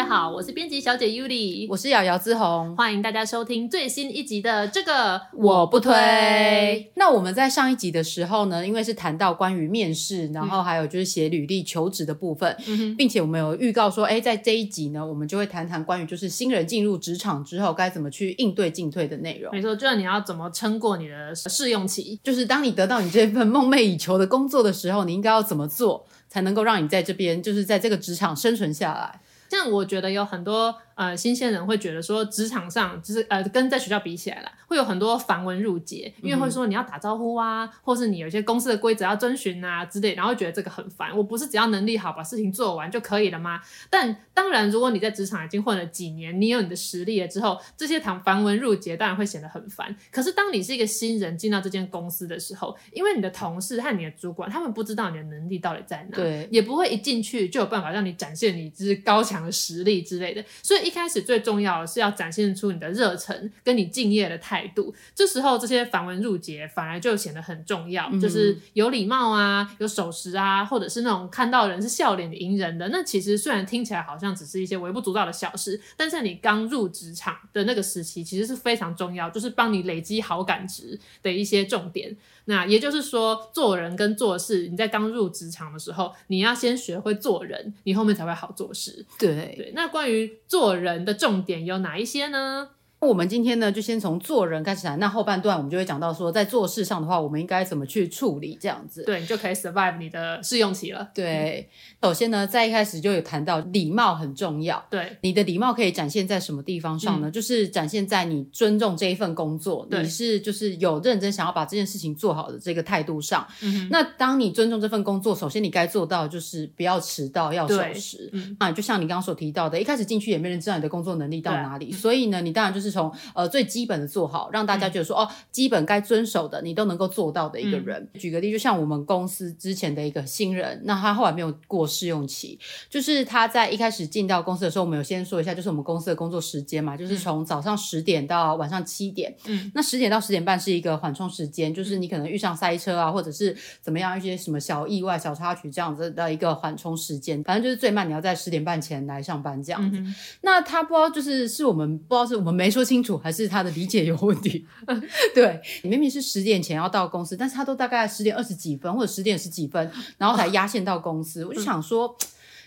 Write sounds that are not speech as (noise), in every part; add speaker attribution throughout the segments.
Speaker 1: 家好，我是编辑小姐 Yuli，
Speaker 2: 我是瑶瑶之红，
Speaker 1: 欢迎大家收听最新一集的这个
Speaker 2: 我不推。那我们在上一集的时候呢，因为是谈到关于面试，然后还有就是写履历求职的部分，嗯、并且我们有预告说，哎，在这一集呢，我们就会谈谈关于就是新人进入职场之后该怎么去应对进退的内容。
Speaker 1: 没错，就是你要怎么撑过你的试用期，
Speaker 2: 就是当你得到你这份梦寐以求的工作的时候，你应该要怎么做才能够让你在这边就是在这个职场生存下来？
Speaker 1: 像我觉得有很多。呃，新鲜人会觉得说，职场上就是呃，跟在学校比起来了，会有很多繁文缛节，因为会说你要打招呼啊，嗯、或是你有些公司的规则要遵循啊之类，然后觉得这个很烦。我不是只要能力好，把事情做完就可以了吗？但当然，如果你在职场已经混了几年，你有你的实力了之后，这些谈繁文缛节当然会显得很烦。可是当你是一个新人进到这间公司的时候，因为你的同事和你的主管，他们不知道你的能力到底在哪，
Speaker 2: 对，
Speaker 1: 也不会一进去就有办法让你展现你就是高强的实力之类的。所以一开始最重要的。是要展现出你的热忱跟你敬业的态度，这时候这些繁文缛节反而就显得很重要，嗯、就是有礼貌啊，有守时啊，或者是那种看到人是笑脸迎人的。那其实虽然听起来好像只是一些微不足道的小事，但是你刚入职场的那个时期，其实是非常重要，就是帮你累积好感值的一些重点。那也就是说，做人跟做事，你在刚入职场的时候，你要先学会做人，你后面才会好做事。
Speaker 2: 对
Speaker 1: 对。那关于做人的重点有哪一些呢？
Speaker 2: 我们今天呢，就先从做人开始谈。那后半段我们就会讲到说，在做事上的话，我们应该怎么去处理这样子。
Speaker 1: 对，你就可以 survive 你的试用期了。
Speaker 2: 对，首先呢，在一开始就有谈到礼貌很重要。
Speaker 1: 对，
Speaker 2: 你的礼貌可以展现在什么地方上呢？嗯、就是展现在你尊重这一份工作，你是就是有认真想要把这件事情做好的这个态度上。嗯、那当你尊重这份工作，首先你该做到就是不要迟到，要守时。嗯，啊，就像你刚刚所提到的，一开始进去也没人知道你的工作能力到哪里，所以呢，你当然就是。从呃最基本的做好，让大家觉得说、嗯、哦，基本该遵守的你都能够做到的一个人。嗯、举个例，就像我们公司之前的一个新人，那他后来没有过试用期，就是他在一开始进到公司的时候，我们有先说一下，就是我们公司的工作时间嘛，就是从早上十点到晚上七点。嗯，那十点到十点半是一个缓冲时间，就是你可能遇上塞车啊，或者是怎么样一些什么小意外、小插曲这样子的一个缓冲时间，反正就是最慢你要在十点半前来上班这样子。嗯、那他不知道就是是我们不知道是我们没说清楚。还是他的理解有问题。(laughs) 对，你明明是十点前要到公司，但是他都大概十点二十几分或者十点十几分，然后才压线到公司。我就想说。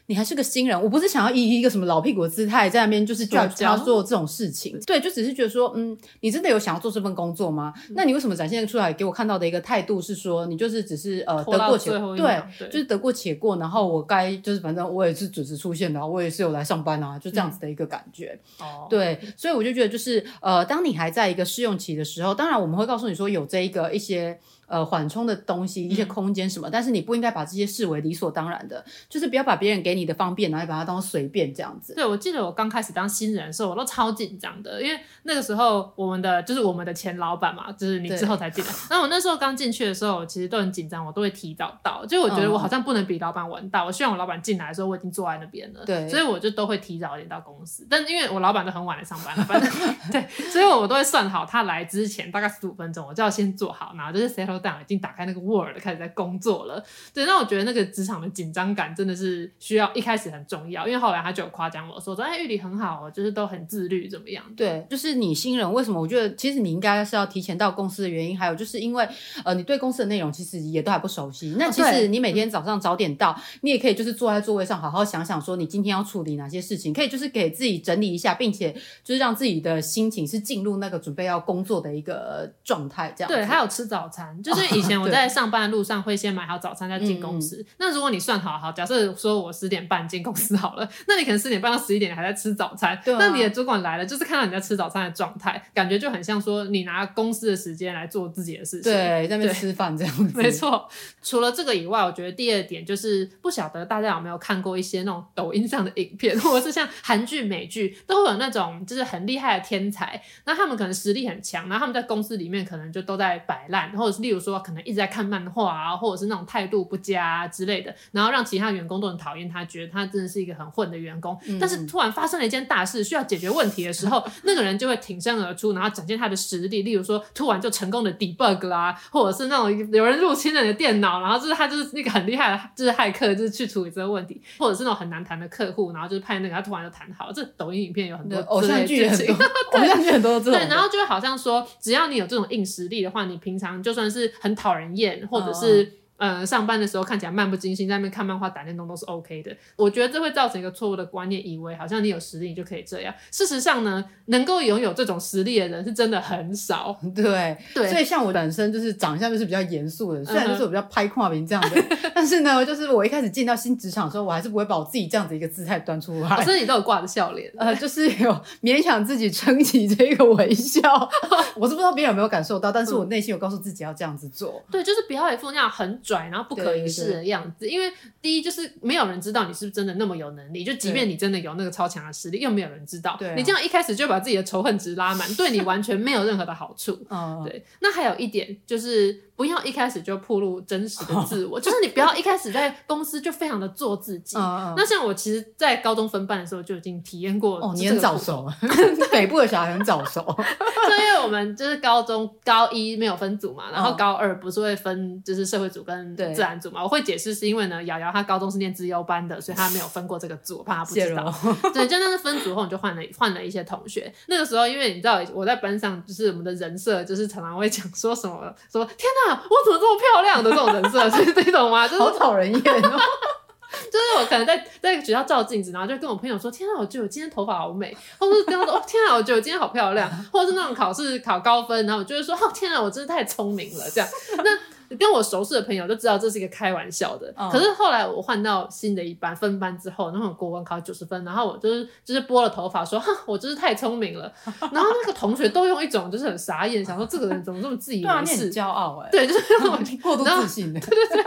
Speaker 2: 你还是个新人，我不是想要以一个什么老屁股的姿态在那边就是叫他做这种事情，对，就只是觉得说，嗯，你真的有想要做这份工作吗？嗯、那你为什么展现出来给我看到的一个态度是说，你就是只是呃得过且过，对，对，就是得过且过，然后我该就是反正我也是准时出现的，我也是有来上班啊，就这样子的一个感觉。哦、嗯，对，所以我就觉得就是呃，当你还在一个试用期的时候，当然我们会告诉你说有这一个一些。呃，缓冲的东西，一些空间什么，嗯、但是你不应该把这些视为理所当然的，就是不要把别人给你的方便，然后把它当随便这样子。
Speaker 1: 对，我记得我刚开始当新人的时候，我都超紧张的，因为那个时候我们的就是我们的前老板嘛，就是你之后才进来。(laughs) 那我那时候刚进去的时候，我其实都很紧张，我都会提早到，就我觉得我好像不能比老板晚到，嗯、我希望我老板进来的时候我已经坐在那边了。对，所以我就都会提早一点到公司。但因为我老板都很晚来上班了，反正 (laughs) 对，所以我都会算好他来之前大概十五分钟，我就要先做好，然后就是 settle down 已经打开那个。Word 开始在工作了，对，那我觉得那个职场的紧张感真的是需要一开始很重要，因为后来他就有夸奖我说说，哎，玉里很好哦，就是都很自律，怎么样？
Speaker 2: 对，就是你新人为什么？我觉得其实你应该是要提前到公司的原因，还有就是因为呃，你对公司的内容其实也都还不熟悉。那其实你每天早上早点到，哦、你也可以就是坐在座位上好好想想，说你今天要处理哪些事情，可以就是给自己整理一下，并且就是让自己的心情是进入那个准备要工作的一个状态，这样。对，
Speaker 1: 还有吃早餐，就是以前我在。上班的路上会先买好早餐再进公司。嗯、那如果你算好好，假设说我十点半进公司好了，那你可能十点半到十一点还在吃早餐。对啊、那你的主管来了，就是看到你在吃早餐的状态，感觉就很像说你拿公司的时间来做自己的事情。
Speaker 2: 对，在那边吃饭这样子。(laughs)
Speaker 1: 没错。除了这个以外，我觉得第二点就是不晓得大家有没有看过一些那种抖音上的影片，或者是像韩剧、美剧都会有那种就是很厉害的天才，那他们可能实力很强，然后他们在公司里面可能就都在摆烂，或者是例如说可能一直在看漫画啊，或者是那种态度不佳啊之类的，然后让其他员工都很讨厌他，觉得他真的是一个很混的员工。嗯、但是突然发生了一件大事，需要解决问题的时候，那个人就会挺身而出，然后展现他的实力。例如说，突然就成功的 debug 啦，或者是那种有人入侵了你的电脑，然后就是他就是那个很厉害的，就是骇客，就是去处理这个问题，或者是那种很难谈的客户，然后就是派那个他突然就谈好。这抖音影片有很多偶像剧很多，(laughs) 偶像剧很多这种。对，然后就会好像说，只要你有这种硬实力的话，你平常就算是很讨人厌，或者是。嗯呃，上班的时候看起来漫不经心，在那边看漫画、打电动都是 OK 的。我觉得这会造成一个错误的观念，以为好像你有实力你就可以这样。事实上呢，能够拥有这种实力的人是真的很少。
Speaker 2: 对对，所以像我本身就是长相就是比较严肃的，虽然就是我比较拍跨屏这样的，嗯、(laughs) 但是呢，就是我一开始进到新职场的时候，我还是不会把我自己这样子一个姿态端出来。(laughs)
Speaker 1: 所以你都有挂着笑脸，
Speaker 2: 呃，就是有勉强自己撑起这个微笑。(laughs) 我是不知道别人有没有感受到，但是我内心有告诉自己要这样子做。
Speaker 1: 对，就是不要一副那样很拽，然后不可一世的样子。因为第一就是没有人知道你是不是真的那么有能力，就即便你真的有那个超强的实力，又没有人知道。对，你这样一开始就把自己的仇恨值拉满，对你完全没有任何的好处。(laughs) 对。那还有一点就是。不要一开始就暴露真实的自我，(laughs) 就是你不要一开始在公司就非常的做自己。那像我其实，在高中分班的时候就已经体验过。
Speaker 2: 哦，你很早熟，(laughs) 北部的小孩很早熟。
Speaker 1: 就因为我们就是高中高一没有分组嘛，然后高二不是会分就是社会组跟自然组嘛。我会解释是因为呢，瑶瑶她高中是念资优班的，所以她没有分过这个组，我怕她不知道。(laughs) 对，就那是分组后，你就换了换了一些同学。那个时候，因为你知道我在班上就是我们的人设，就是常常会讲说什么说天哪。我怎么这么漂亮的这种人设，是这种吗？(laughs) 就是
Speaker 2: 好讨人厌哦。(laughs)
Speaker 1: 就是我可能在在学校照镜子，然后就跟我朋友说：“天啊，我觉得我今天头发好美。”或者是跟他说：“哦，天啊，我觉得我今天好漂亮。”或者是那种考试考高分，然后我就会说：“哦，天啊，我真是太聪明了。”这样那。跟我熟识的朋友就知道这是一个开玩笑的。可是后来我换到新的一班分班之后，然后国文考九十分，然后我就是就是拨了头发说，哼，我真是太聪明了。(laughs) 然后那个同学都用一种就是很傻眼，想说这个人怎么这么自以为是，
Speaker 2: 骄傲哎，
Speaker 1: 对，就是那种 (laughs)
Speaker 2: 过度自信的，
Speaker 1: 对对对。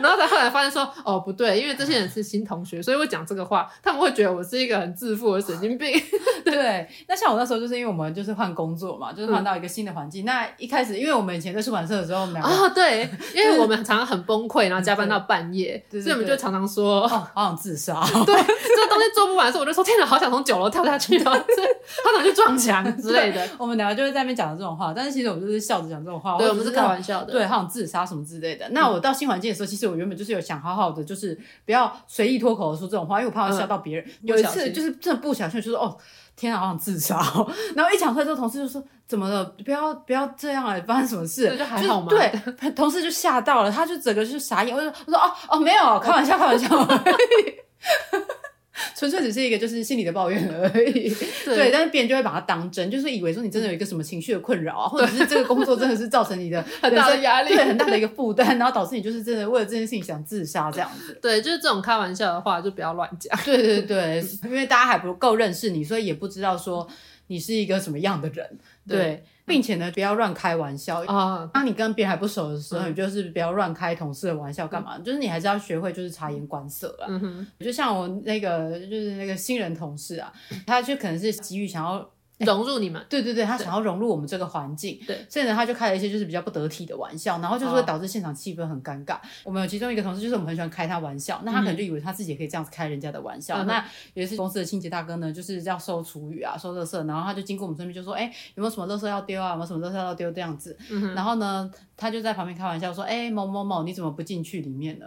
Speaker 1: 然后他后来发现说，哦不对，因为这些人是新同学，所以我讲这个话，他们会觉得我是一个很自负的神经病。(laughs)
Speaker 2: 对，那像我那时候就是因为我们就是换工作嘛，就是换到一个新的环境。那一开始因为我们以前在出版社的时候，
Speaker 1: 啊对，因为我们。常常很崩溃，然后加班到半夜，所以我们就常常说，哦，
Speaker 2: 好想自杀。(laughs)
Speaker 1: 对，这个东西做不完的时候，我就说，天哪，好想从九楼跳下去啊，好想去撞墙之类的。
Speaker 2: 我们两个就会在那边讲这种话，但是其实我们就是笑着讲这种话，
Speaker 1: 对，我们是开玩笑的。
Speaker 2: 对，好想自杀什么之类的。那我到新环境的时候，其实我原本就是有想好好的，就是不要随意脱口说这种话，因为我怕会吓到别人。有一次就是真的不小心，就说哦。天啊，好想自杀！(laughs) 然后一讲出来之后，同事就说：“怎么了？不要不要这样啊！发生什么事？”
Speaker 1: 就还好吗？
Speaker 2: 对，同事就吓到了，他就整个就傻眼。我就我说：“哦哦，没有，开玩笑，开玩笑。(laughs) ” (laughs) 纯粹只是一个就是心里的抱怨而已，对，对，但是别人就会把它当真，就是以为说你真的有一个什么情绪的困扰啊，(laughs) 或者是这个工作真的是造成你的 (laughs)
Speaker 1: 很大的压力，
Speaker 2: 对，很大的一个负担，然后导致你就是真的为了这件事情想自杀这样子。
Speaker 1: 对，就是这种开玩笑的话就不要乱讲。
Speaker 2: 对对对，因为大家还不够认识你，所以也不知道说你是一个什么样的人。对。对并且呢，不要乱开玩笑啊！当你跟别人还不熟的时候，你就是不要乱开同事的玩笑，干嘛？就是你还是要学会就是察言观色啊。嗯哼，就像我那个就是那个新人同事啊，他就可能是急于想要。
Speaker 1: 融入你们，
Speaker 2: 对对对，他想要融入我们这个环境，对，所以呢，他就开了一些就是比较不得体的玩笑，然后就是会导致现场气氛很尴尬。我们有其中一个同事，就是我们很喜欢开他玩笑，那他可能就以为他自己也可以这样子开人家的玩笑。那有一次公司的清洁大哥呢，就是要收厨余啊，收垃圾，然后他就经过我们身边，就说：“哎，有没有什么垃圾要丢啊？有没有什么垃圾要丢？”这样子，然后呢，他就在旁边开玩笑说：“哎，某某某，你怎么不进去里面呢？”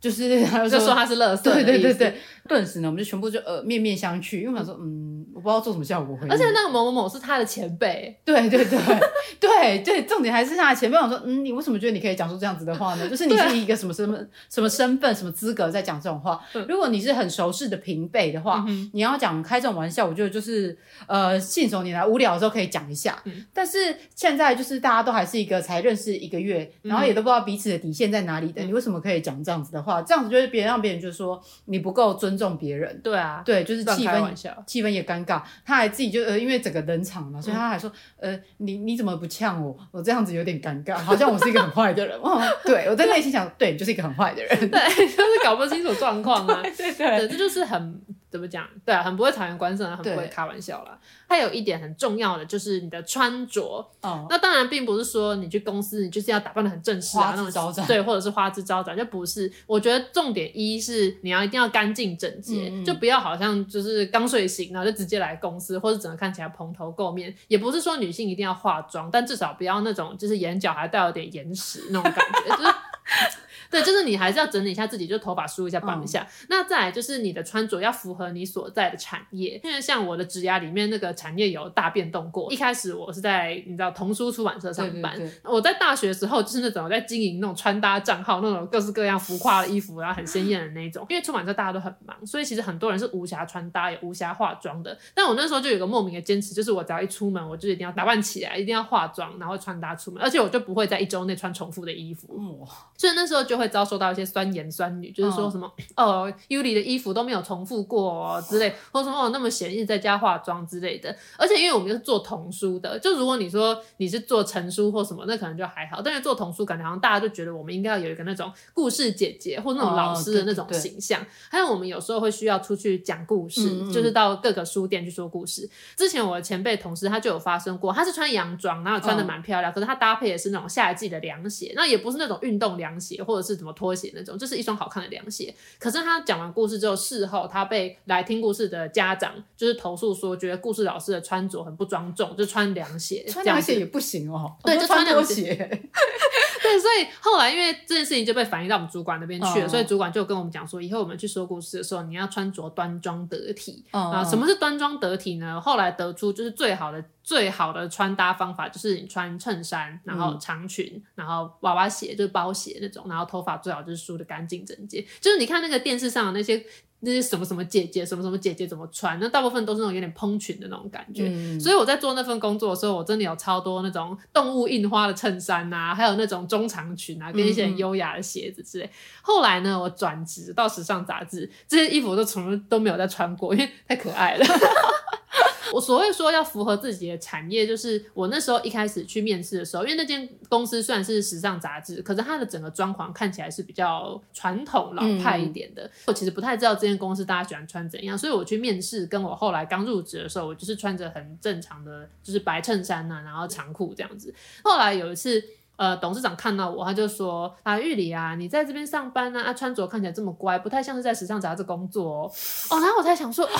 Speaker 2: 就是 (laughs) 他就
Speaker 1: 说，他是乐色，
Speaker 2: 对对对对，顿时呢，我们就全部就呃面面相觑，因为我想说，嗯，我不知道做什么效果。
Speaker 1: 而且那个某某某是他的前辈，
Speaker 2: 对对对 (laughs) 对对，重点还是他的前辈。我想说，嗯，你为什么觉得你可以讲出这样子的话呢？(laughs) 就是你是一个什么什么什么身份、什么资格在讲这种话？如果你是很熟识的平辈的话，你要讲开这种玩笑，我觉得就是呃信手拈来，无聊的时候可以讲一下。但是现在就是大家都还是一个才认识一个月，然后也都不知道彼此的底线在哪里的，你为什么可以讲这样子的话？这样子就是别人让别人就说你不够尊重别人，
Speaker 1: 对啊，
Speaker 2: 对，就是气氛气氛也尴尬，他还自己就呃，因为整个冷场嘛，所以他还说呃，你你怎么不呛我？我这样子有点尴尬，好像我是一个很坏的人。(laughs) 哦，对，我在内心想，对，就是一个很坏的人，
Speaker 1: 对，就是搞不清楚状况啊，(laughs) 对。对，这就是很怎么讲？对啊，很不会察言观色，很不会开玩笑啦。还有一点很重要的就是你的穿着。哦，那当然并不是说你去公司你就是要打扮的很正式啊，那种招展，对，或者是花枝招展，就不是。我觉得重点一是你要一定要干净整洁，嗯嗯，就不要好像就是刚睡醒然后就直接来公司，或者整个看起来蓬头垢面。也不是说女性一定要化妆，但至少不要那种就是眼角还带有点眼屎那种感觉，就是。对，就是你还是要整理一下自己，就头发梳一下，绑一下。嗯、那再来就是你的穿着要符合你所在的产业，因为像我的职涯里面那个产业有大变动过。一开始我是在你知道童书出版社上班，对对对，我在大学的时候就是那种在经营那种穿搭账号，那种各式各样浮夸的衣服，然后很鲜艳的那种。因为出版社大家都很忙，所以其实很多人是无暇穿搭也无暇化妆的。但我那时候就有个莫名的坚持，就是我只要一出门，我就一定要打扮起来，一定要化妆，然后穿搭出门，而且我就不会在一周内穿重复的衣服。嗯，所以那时候就会遭受到一些。酸言酸语，就是说什么哦，Yuli 的衣服都没有重复过哦之类，或者说哦那么闲，一直在家化妆之类的。而且因为我们是做童书的，就如果你说你是做成书或什么，那可能就还好。但是做童书，感觉好像大家就觉得我们应该要有一个那种故事姐姐或那种老师的那种形象。哦、还有我们有时候会需要出去讲故事，嗯嗯，就是到各个书店去说故事。之前我的前辈同事他就有发生过，他是穿洋装，然后穿的蛮漂亮，哦，可是他搭配的是那种夏季的凉鞋，那也不是那种运动凉鞋或者是什么拖鞋那种，就是一双好看的凉鞋。可是他讲完故事之后，事后他被来听故事的家长就是投诉说，觉得故事老师的穿着很不庄重，就穿凉鞋，(laughs) 穿凉鞋也不行哦。对，就穿拖鞋。(laughs) 对，所以后来因为这件事情就被反映到我们主管那边去了，哦、所以主管就跟我们讲说，以后我们去说故事的时候，你要穿着端庄得体。啊、哦，什么是端庄得体呢？后来得出就是最好的。最好的穿搭方法就是你穿衬衫，然后长裙，嗯、然后娃娃鞋就是包鞋那种，然后头发最好就是梳的干净整洁。就是你看那个电视上的那些那些什么什么姐姐，什么什么姐姐怎么穿，那大部分都是那种有点蓬裙的那种感觉。嗯、所以我在做那份工作的时候，我真的有超多那种动物印花的衬衫啊，还有那种中长裙啊，跟一些很优雅的鞋子之类。嗯、后来呢，我转职到时尚杂志，这些衣服我都从来都没有再穿过，因为太可爱了。(laughs) 我所谓说要符合自己的产业，就是我那时候一开始去面试的时候，因为那间公司虽然是时尚杂志，可是它的整个装潢看起来是比较传统老派一点的。嗯、我其实不太知道这间公司大家喜欢穿怎样，所以我去面试，跟我后来刚入职的时候，我就是穿着很正常的，就是白衬衫啊，然后长裤这样子。后来有一次，呃，董事长看到我，他就说：“啊，玉里啊，你在这边上班呢、啊，啊，穿着看起来这么乖，不太像是在时尚杂志工作哦。”哦，然后我才想说。哦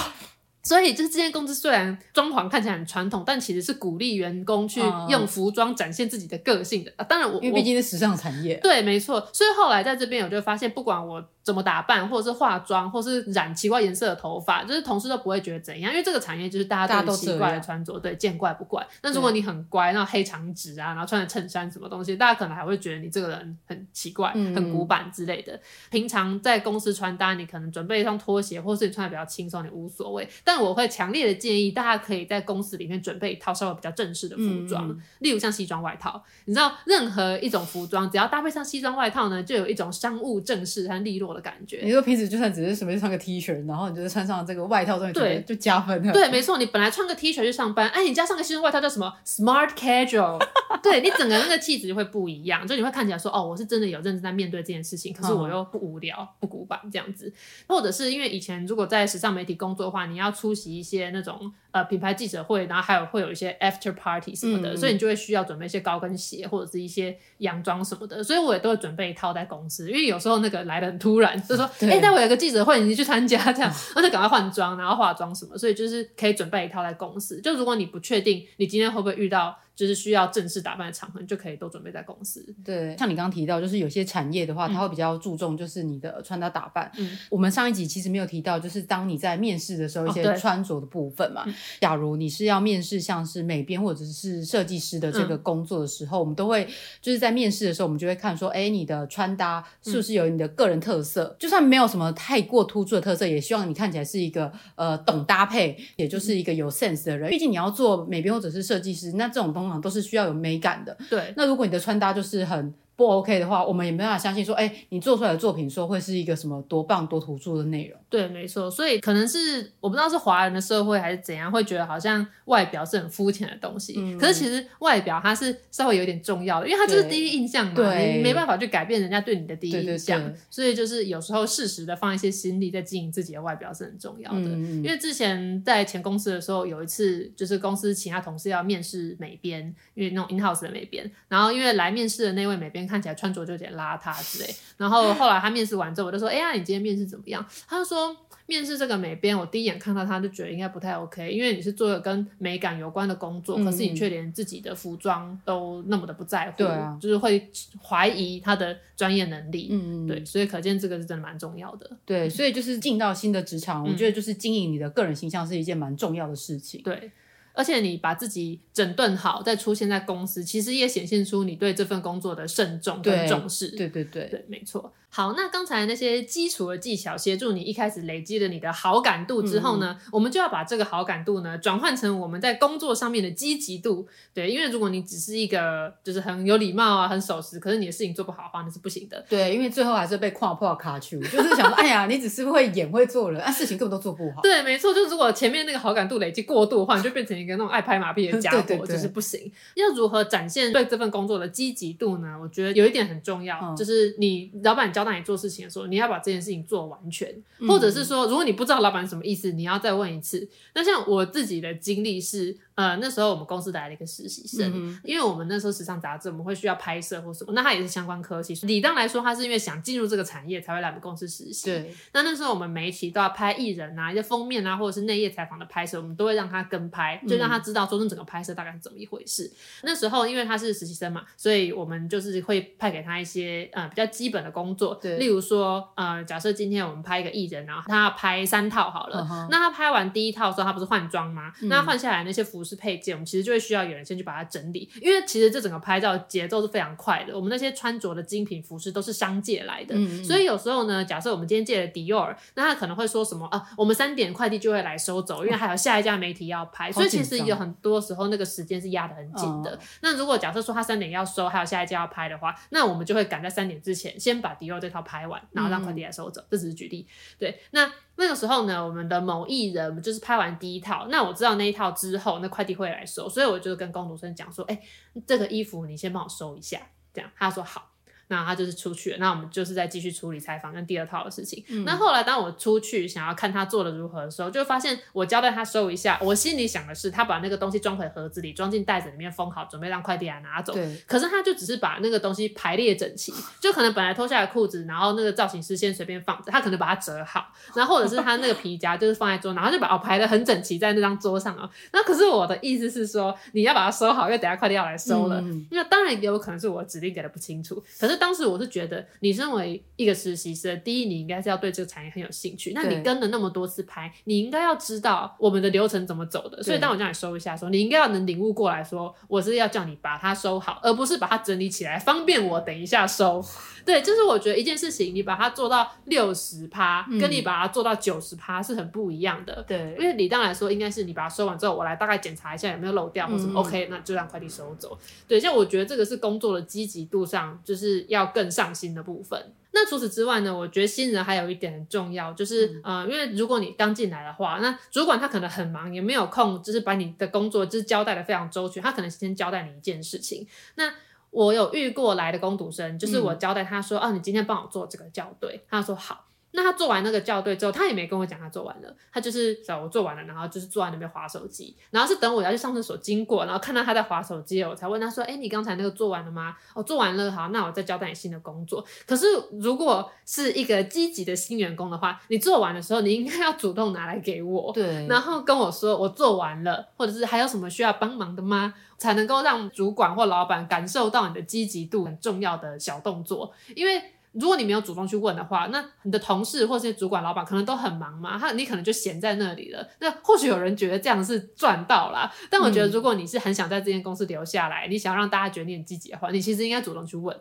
Speaker 1: 所以，就是这间公司虽然装潢看起来很传统，但其实是鼓励员工去用服装展现自己的个性的。啊，当然我，我因为毕竟是时尚产业，对，没错。所以后来在这边，我就发现，不管我。怎么打扮，或者是化妆，或是染奇怪颜色的头发，就是同事都不会觉得怎样，因为这个产业就是大家都奇怪的穿着，对，见怪不怪。那如果你很乖，那黑长直啊，然后穿着衬衫什么东西，大家可能还会觉得你这个人很奇怪、嗯、很古板之类的。平常在公司穿搭，你可能准备一双拖鞋，或是你穿的比较轻松，你无所谓。但我会强烈的建议大家可以在公司里面准备一套稍微比较正式的服装，嗯、例如像西装外套。你知道，任何一种服装只要搭配上西装外套呢，就有一种商务正式和利落的感觉。你说平时就算只是随便穿个 T 恤，然后你就是穿上这个外套，对，就加分了。对，没错，你本来穿个 T 恤去上班，哎，你加上个西装外套叫什么？Smart Casual。(laughs) 对，你整个那个气质就会不一样，就你会看起来说，哦，我是真的有认真在面对这件事情，可是我又不无聊、不古板这样子。或者是因为以前如果在时尚媒体工作的话，你要出席一些那种呃品牌记者会，然后还有会有一些 After Party 什么的，嗯、所以你就会需要准备一些高跟鞋或者是一些洋装什么的，所以我也都会准备一套在公司，因为有时候那个来的很突然，就说，哎，待会有个记者会，你去参加这样，(laughs) 而且赶快换装，然后化妆什么，所以就是可以准备一套在公司。就如果你不确定你今天会不会遇到。就是需要正式打扮的场合，你就可以都准备在公司。对，像你刚刚提到，就是有些产业的话，它会比较注重就是你的穿搭打扮。嗯，我们上一集其实没有提到，就是当你在面试的时候，一些穿着的部分嘛。哦、假如你是要面试像是美编或者是设计师的这个工作的时候，嗯、我们都会就是在面试的时候，我们就会看说，哎，你的穿搭是不是有你的个人特色？嗯、就算没有什么太过突出的特色，也希望你看起来是一个呃懂搭配，也就是一个有 sense 的人。毕竟你要做美编或者是设计师，那这种东西都是需要有美感的，对。那如果你的穿搭就是很
Speaker 2: 不 OK 的话，我们也没办法相信说，哎、欸，你做出来的作品说会是一个什么多棒多突出的内容。
Speaker 1: 对，没错。所以可能是我不知道是华人的社会还是怎样，会觉得好像外表是很肤浅的东西。嗯、可是其实外表它是稍微有点重要的，因为它就是第一印象嘛，对，你没办法去改变人家对你的第一印象。所以就是有时候适时的放一些心力在经营自己的外表是很重要的。嗯、因为之前在前公司的时候，有一次就是公司其他同事要面试美编，因为那种 in house 的美编，然后因为来面试的那位美编。看起来穿着就有点邋遢之类，然后后来他面试完之后，我就说：“哎呀，你今天面试怎么样？”他就说：“面试这个美编，我第一眼看到他就觉得应该不太 OK，因为你是做的跟美感有关的工作，嗯、可是你却连自己的服装都那么的不在乎，就是会怀疑他的专业能力。嗯，对，所以可见这个是真的蛮重要的。
Speaker 2: 对，所以就是进到新的职场，嗯、我觉得就是经营你的个人形象是一件蛮重要的事情。
Speaker 1: 对。而且你把自己整顿好，再出现在公司，其实也显现出你对这份工作的慎重跟重视。
Speaker 2: 对对对对，
Speaker 1: 对，没错。好，那刚才那些基础的技巧协助你一开始累积了你的好感度之后呢，嗯、我们就要把这个好感度呢转换成我们在工作上面的积极度。对，因为如果你只是一个就是很有礼貌啊、很守时，可是你的事情做不好的话，那是不行的。
Speaker 2: 对，因为最后还是被跨破卡去，就是想说，(laughs) 哎呀，你只是会演会做人，啊，事情根本都做不好。
Speaker 1: 对，没错，就是如果前面那个好感度累积过度的话，你就变成一个那种爱拍马屁的家伙，(laughs) 就是不行。要如何展现对这份工作的积极度呢？我觉得有一点很重要，嗯、就是你老板交代你做事情的时候。你要把这件事情做完全，或者是说，如果你不知道老板什么意思，你要再问一次。那像我自己的经历是。呃，那时候我们公司来了一个实习生，嗯、因为我们那时候时尚杂志我们会需要拍摄或什么，那他也是相关科系，理当来说他是因为想进入这个产业才会来我们公司实习。对，那那时候我们每一期都要拍艺人啊，一些封面啊，或者是内页采访的拍摄，我们都会让他跟拍，就让他知道说那整个拍摄大概是怎么一回事。嗯、那时候因为他是实习生嘛，所以我们就是会派给他一些呃比较基本的工作，对，例如说呃假设今天我们拍一个艺人，然后他要拍三套好了，嗯、那他拍完第一套的时候，他不是换装吗？嗯、那他换下来那些服饰配件，我们其实就会需要有人先去把它整理，因为其实这整个拍照节奏是非常快的。我们那些穿着的精品服饰都是商界来的，嗯嗯，所以有时候呢，假设我们今天借了 Dior，那他可能会说什么啊？我们三点快递就会来收走，因为还有下一家媒体要拍，所以其实有很多时候那个时间是压得很紧的。哦、那如果假设说他三点要收，还有下一家要拍的话，那我们就会赶在三点之前先把 Dior 这套拍完，然后让快递来收走。嗯、这只是举例，对，那。那个时候呢，我们的某艺人就是拍完第一套，那我知道那一套之后，那快递会来收，所以我就跟工读生讲说，哎，这个衣服你先帮我收一下，这样，他说好。那他就是出去了，那我们就是再继续处理采访跟第二套的事情。嗯、那后来当我出去想要看他做的如何的时候，就发现我交代他收一下，我心里想的是他把那个东西装回盒子里，装进袋子里面封好，准备让快递来拿走。对可是他就只是把那个东西排列整齐，就可能本来脱下来裤子，然后那个造型师先随便放着，他可能把它折好，然后或者是他那个皮夹就是放在桌，然后就把哦排的很整齐在那张桌上哦。那可是我的意思是说，你要把它收好，因为等下快递要来收了。嗯、那当然也有可能是我指令给的不清楚，可是当时我是觉得。你身为一个实习生，第一，你应该是要对这个产业很有兴趣。那你跟了那么多次拍，你应该要知道我们的流程怎么走的。所以当我叫你收一下的时候，你应该要能领悟过来说，我是要叫你把它收好，而不是把它整理起来，方便我等一下收。(laughs) 对，就是我觉得一件事情，你把它做到六十趴，跟你把它做到九十趴是很不一样的。对，因为理当来说，应该是你把它收完之后，我来大概检查一下有没有漏掉或什么。OK，那就让快递收走。对，像我觉得这个是工作的积极度上，就是要更上心的部分。那除此之外呢，我觉得新人还有一点很重要，就是呃，因为如果你刚进来的话，那主管他可能很忙，也没有空，就是把你的工作就是交代的非常周全，他可能先交代你一件事情。那我有遇过来的工读生，就是我交代他说，哦、嗯啊，你今天帮我做这个校对，他说好。那他做完那个校对之后，他也没跟我讲他做完了，他就是找我做完了，然后就是坐在那边划手机，然后是等我要去上厕所经过，然后看到他在划手机，我才问他说，哎，你刚才那个做完了吗？哦，做完了，好，那我再交代你新的工作。可是如果是一个积极的新员工的话，你做完的时候，你应该要主动拿来给我，对，然后跟我说我做完了，或者是还有什么需要帮忙的吗？才能够让主管或老板感受到你的积极度，很重要的小动作，因为。如果你没有主动去问的话，那你的同事或是主管、老板可能都很忙嘛，他你可能就闲在那里了。那或许有人觉得这样是赚到啦，但我觉得如果你是很想在这间公司留下来，嗯、你想让大家觉得你很积极的话，你其实应该主动去问。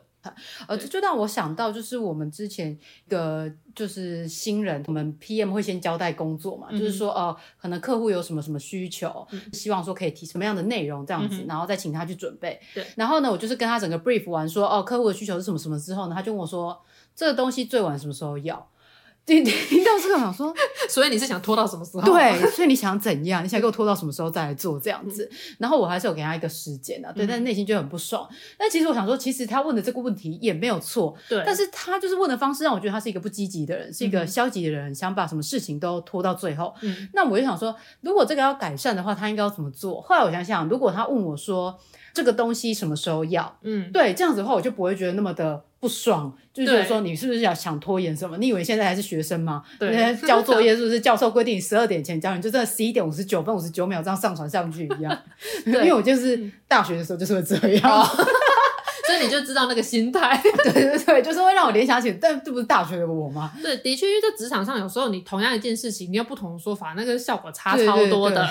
Speaker 2: 呃，这就让我想到，就是我们之前一个就是新人，我们 PM 会先交代工作嘛，嗯、就是说，呃，可能客户有什么什么需求，嗯、希望说可以提什么样的内容这样子，嗯、然后再请他去准备。对，然后呢，我就是跟他整个 brief 完说，哦，客户的需求是什么什么之后呢，他就跟我说，这个东西最晚什么时候要？听 (laughs) 听到这个，想说，(laughs)
Speaker 1: 所以你是想拖到什么时候？
Speaker 2: 对，(laughs) 所以你想怎样？你想给我拖到什么时候再来做这样子？嗯、然后我还是有给他一个时间的，对，嗯、但是内心就很不爽。但其实我想说，其实他问的这个问题也没有错，对。但是他就是问的方式让我觉得他是一个不积极的人，是一个消极的人，嗯、想把什么事情都拖到最后。嗯。那我就想说，如果这个要改善的话，他应该要怎么做？后来我想想，如果他问我说这个东西什么时候要？嗯，对，这样子的话，我就不会觉得那么的。不爽，就是说你是不是想想拖延什么？你以为现在还是学生吗？对，交作业是不是教授规定十二点前交？你就真的十一点五十九分五十九秒这样上传上去一样？(laughs) 对，因为我就是大学的时候就是会这样。(laughs)
Speaker 1: 所以你就知道那个心态，(laughs)
Speaker 2: 对对对，就是会让我联想起，但这不是大学的我吗？
Speaker 1: 对，的确，因为在职场上，有时候你同样一件事情，你有不同的说法，那个效果差超多的。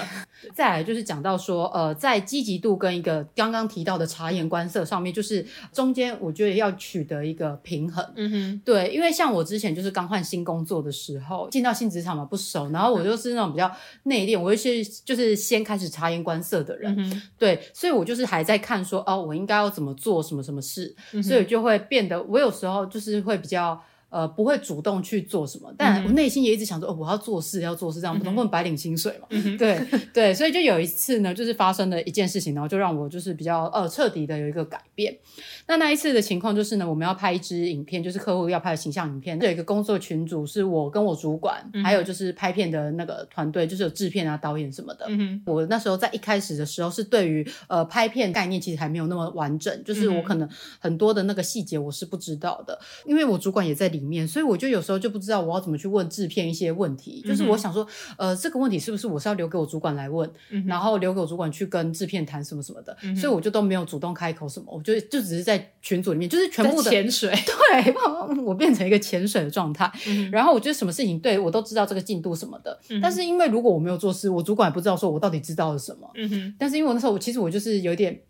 Speaker 2: 再来就是讲到说，呃，在积极度跟一个刚刚提到的察言观色上面，就是中间我觉得要取得一个平衡。嗯哼，对，因为像我之前就是刚换新工作的时候，进到新职场嘛，不熟，然后我就是那种比较内敛，我会是就是先开始察言观色的人。嗯哼，对，所以我就是还在看说，哦，我应该要怎么做什么。什么事，所以就会变得，我有时候就是会比较。呃，不会主动去做什么，但我内心也一直想说，哦，我要做事，要做事，这样不能问白领薪水嘛？嗯、对 (laughs) 对，所以就有一次呢，就是发生了一件事情，然后就让我就是比较呃彻底的有一个改变。那那一次的情况就是呢，我们要拍一支影片，就是客户要拍的形象影片，有一个工作群组，是我跟我主管，嗯、还有就是拍片的那个团队，就是有制片啊、导演什么的。嗯、我那时候在一开始的时候，是对于呃拍片概念其实还没有那么完整，就是我可能很多的那个细节我是不知道的，因为我主管也在里面，所以我就有时候就不知道我要怎么去问制片一些问题。就是我想说，呃，这个问题是不是我是要留给我主管来问，嗯、然后留给我主管去跟制片谈什么什么的，嗯、所以我就都没有主动开口什么，我就就只是在群组里面，就是全部的
Speaker 1: 潜水，
Speaker 2: 对，(laughs) 我变成一个潜水的状态。嗯、(laughs) 然后我觉得什么事情对我都知道这个进度什么的，嗯、但是因为如果我没有做事，我主管也不知道说我到底知道了什么。但是因为我那时候我其实我就是有点。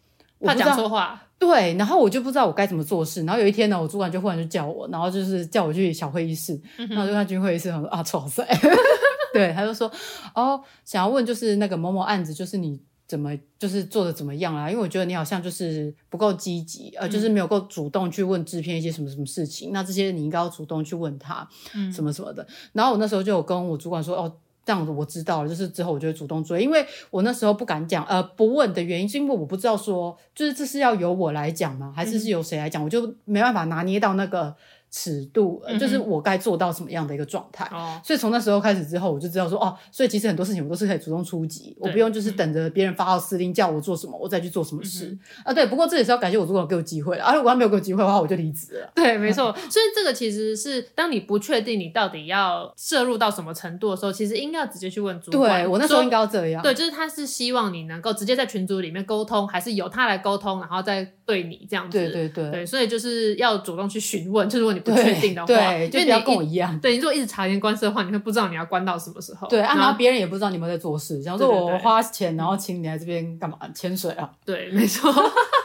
Speaker 1: 怕讲错话，
Speaker 2: 对，然后我就不知道我该怎么做事。然后有一天呢，我主管就忽然就叫我，然后就是叫我去小会议室，嗯、然后就看军会议室，他说啊，臭帅，(laughs) 对，他就说哦，想要问就是那个某某案子，就是你怎么就是做的怎么样啊？因为我觉得你好像就是不够积极，呃，就是没有够主动去问制片一些什么什么事情。嗯、那这些你应该要主动去问他，嗯，什么什么的。然后我那时候就有跟我主管说，哦。这样子我知道了，就是之后我就会主动追，因为我那时候不敢讲，呃，不问的原因是因为我不知道说，就是这是要由我来讲吗？还是是由谁来讲？嗯、我就没办法拿捏到那个。尺度，就是我该做到什么样的一个状态。哦、所以从那时候开始之后，我就知道说，哦，所以其实很多事情我都是可以主动出击，我不用就是等着别人发号施令叫我做什么，我再去做什么事。嗯、啊，对。不过这也是要感谢我主管给我机会了。啊，如果他没有给我机会的话，我就离职了。(laughs)
Speaker 1: 对，没错。所以这个其实是当你不确定你到底要摄入到什么程度的时候，其实应该要直接去问主管。
Speaker 2: 对，我那时候应该要这样。
Speaker 1: 对，就是他是希望你能够直接在群组里面沟通，还是由他来沟通，然后再对你这样子。
Speaker 2: 对对对。
Speaker 1: 对，所以就是要主动去询问，就是如果你不确定的
Speaker 2: 话。就你要跟我一样。
Speaker 1: 对，你如果一直察言观色的话，你会不知道你要关到什么时候。
Speaker 2: 对，然后别人也不知道你们在做事。假如说我花钱，然后请你来这边干嘛？潜水啊？
Speaker 1: 对，没错。(laughs)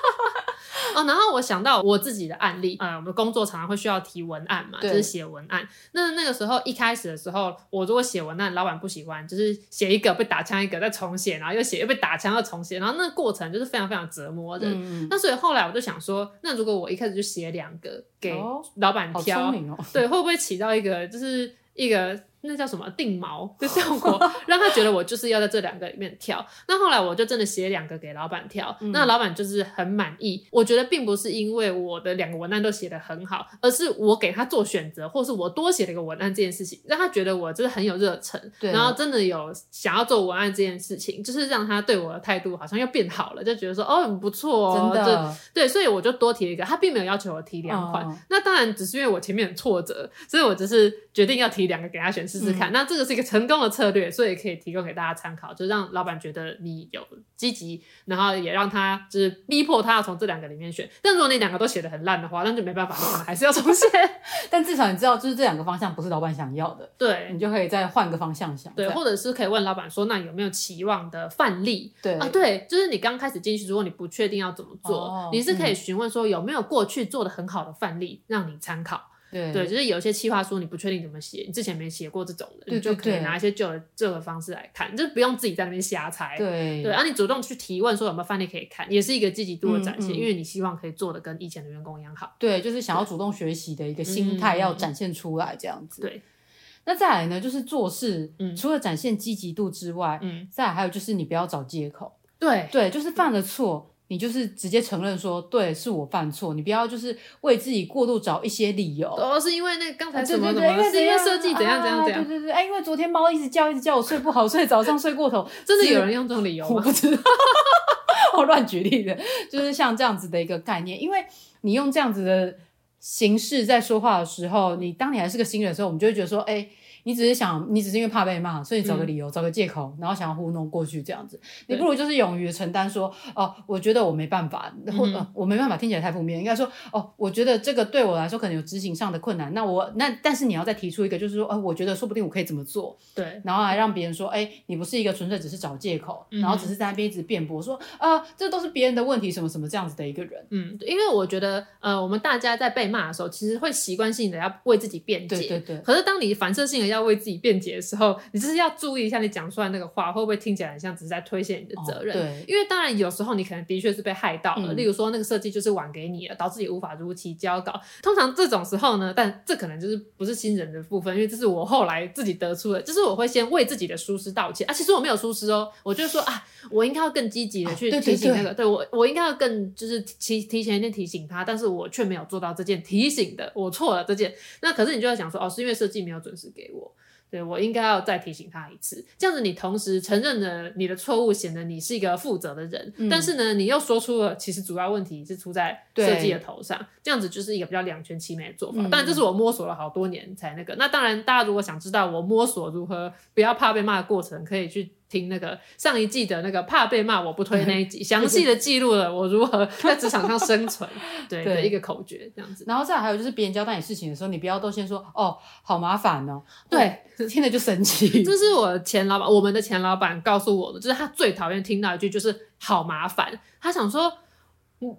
Speaker 1: (laughs) 哦，然后我想到我自己的案例，呃，我们工作常常会需要提文案嘛，就是写文案。那那个时候一开始的时候，我如果写文案，老板不喜欢，就是写一个被打枪一个再重写，然后又写又被打枪又重写，然后那个过程就是非常非常折磨的。那所以后来我就想说，那如果我一开始就写两个给老板挑，对，会不会起到一个就是一个。那叫什么定锚的效果，(laughs) 让他觉得我就是要在这两个里面挑。那后来我就真的写两个给老板挑，嗯、那老板就是很满意。我觉得并不是因为我的两个文案都写得很好，而是我给他做选择，或是我多写了一个文案这件事情，让他觉得我就是很有热忱，对然后真的有想要做文案这件事情，就是让他对我的态度好像又变好了，就觉得说哦很不错哦，真的对，所以我就多提了一个，他并没有要求我提两款。哦、那当然只是因为我前面很挫折，所以我只是决定要提两个给他选，试试看。嗯、那这个是一个成功的策略，所以可以提供给大家参考，就让老板觉得你有积极，然后也让他就是逼迫他要从这两个里面选。但如果那两个都写的很烂的话，那就没办法，你可能还是要重 (laughs) 写。(laughs)
Speaker 2: 但至少你知道，就是这两个方向不是老板想要的，
Speaker 1: 对，
Speaker 2: 你就可以再换个方向想。
Speaker 1: 对，或者是可以问老板说，那有没有期望的范例？
Speaker 2: 对
Speaker 1: 啊，对，就是你刚开始进去，如果你不确定要怎么做，哦、你是可以询问说有没有过去做的很好的范例让你参考。
Speaker 2: 对，
Speaker 1: 对，就是有一些企划书你不确定怎么写，你之前没写过这种的，你就可以拿一些旧的这个方式来看，就是不用自己在那边瞎猜。
Speaker 2: 对
Speaker 1: 对，然后你主动去提问说有没有范例可以看，也是一个积极度的展现，
Speaker 2: 嗯嗯，
Speaker 1: 因为你希望可以做的跟以前的员工一样好。
Speaker 2: 对，就是想要主动学习的一个心态要展现出来，这样子。
Speaker 1: 对，
Speaker 2: 那再来呢，就是做事，
Speaker 1: 嗯，
Speaker 2: 除了展现积极度之外，嗯，再来还有就是你不要找借口。
Speaker 1: 对
Speaker 2: 对，就是犯了错。你就是直接承认说，对，是我犯错，你不要就是为自己过度找一些理由。
Speaker 1: 哦，是因为那刚才什么什么，对对对，是因为设计怎样怎样怎样。对对对，
Speaker 2: 哎，因为昨天猫一直叫，一直叫我睡不好，所以早上睡过头。(laughs)
Speaker 1: 真的有人用这种理由吗？(laughs)
Speaker 2: 我不知道，我乱举例的，就是像这样子的一个概念。因为你用这样子的形式在说话的时候，你当你还是个新人的时候，我们就会觉得说，哎。你只是想，你只是因为怕被骂，所以找个理由，嗯、找个借口，然后想要糊弄过去这样子。你不如就是勇于承担，说哦，我觉得我没办法，或、嗯呃、我没办法，听起来太负面。应该说哦，我觉得这个对我来说可能有执行上的困难。那我那但是你要再提出一个，就是说，哦，我觉得说不定我可以怎么做。
Speaker 1: 对，
Speaker 2: 然后还让别人说，哎，你不是一个纯粹只是找借口，嗯、然后只是在那边一直辩驳说啊，这都是别人的问题，什么什么这样子的一个人。
Speaker 1: 嗯，因为我觉得呃，我们大家在被骂的时候，其实会习惯性的要为自己辩解。
Speaker 2: 对对对。
Speaker 1: 可是当你反射性的要为自己辩解。的时候，你就是要注意一下，你讲出来那个话会不会听起来很像只是在推卸你的责任？
Speaker 2: 哦、对，
Speaker 1: 因为当然有时候你可能的确是被害到了，
Speaker 2: 嗯、
Speaker 1: 例如说那个设计就是晚给你了，导致你无法如期交稿。通常这种时候呢，但这可能就是不是新人的部分，因为这是我后来自己得出的，就是我会先为自己的疏失道歉啊。其实我没有疏失哦，我就说啊，我应该要更积极的去提醒那个，啊、对，我我应该要更就是提提前一天提醒他，但是我却没有做到这件提醒的，我错了这件。那可是你就要想说，哦，是因为设计没有准时给我。对，我应该要再提醒他一次，这样子你同时承认了你的错误，显得你是一个负责的人，嗯、但是呢，你又说出了其实主要问题是出在设计的头上，对这样子就是一个比较两全其美的做法。当然、嗯，这是我摸索了好多年才那个。那当然，大家如果想知道我摸索如何不要怕被骂的过程，可以去。听那个上一季的那个怕被骂我不推那一集，(laughs) 详细的记录了我如何在职场上生存，(laughs) 对的一个口诀这样子。
Speaker 2: 然后再还有就是别人交代你事情的时候，你不要都先说哦，好麻烦哦，
Speaker 1: 对，
Speaker 2: 听了就生气。(laughs)
Speaker 1: 这是我前老板，我们的前老板告诉我的，就是他最讨厌听到一句就是好麻烦，他想说，嗯。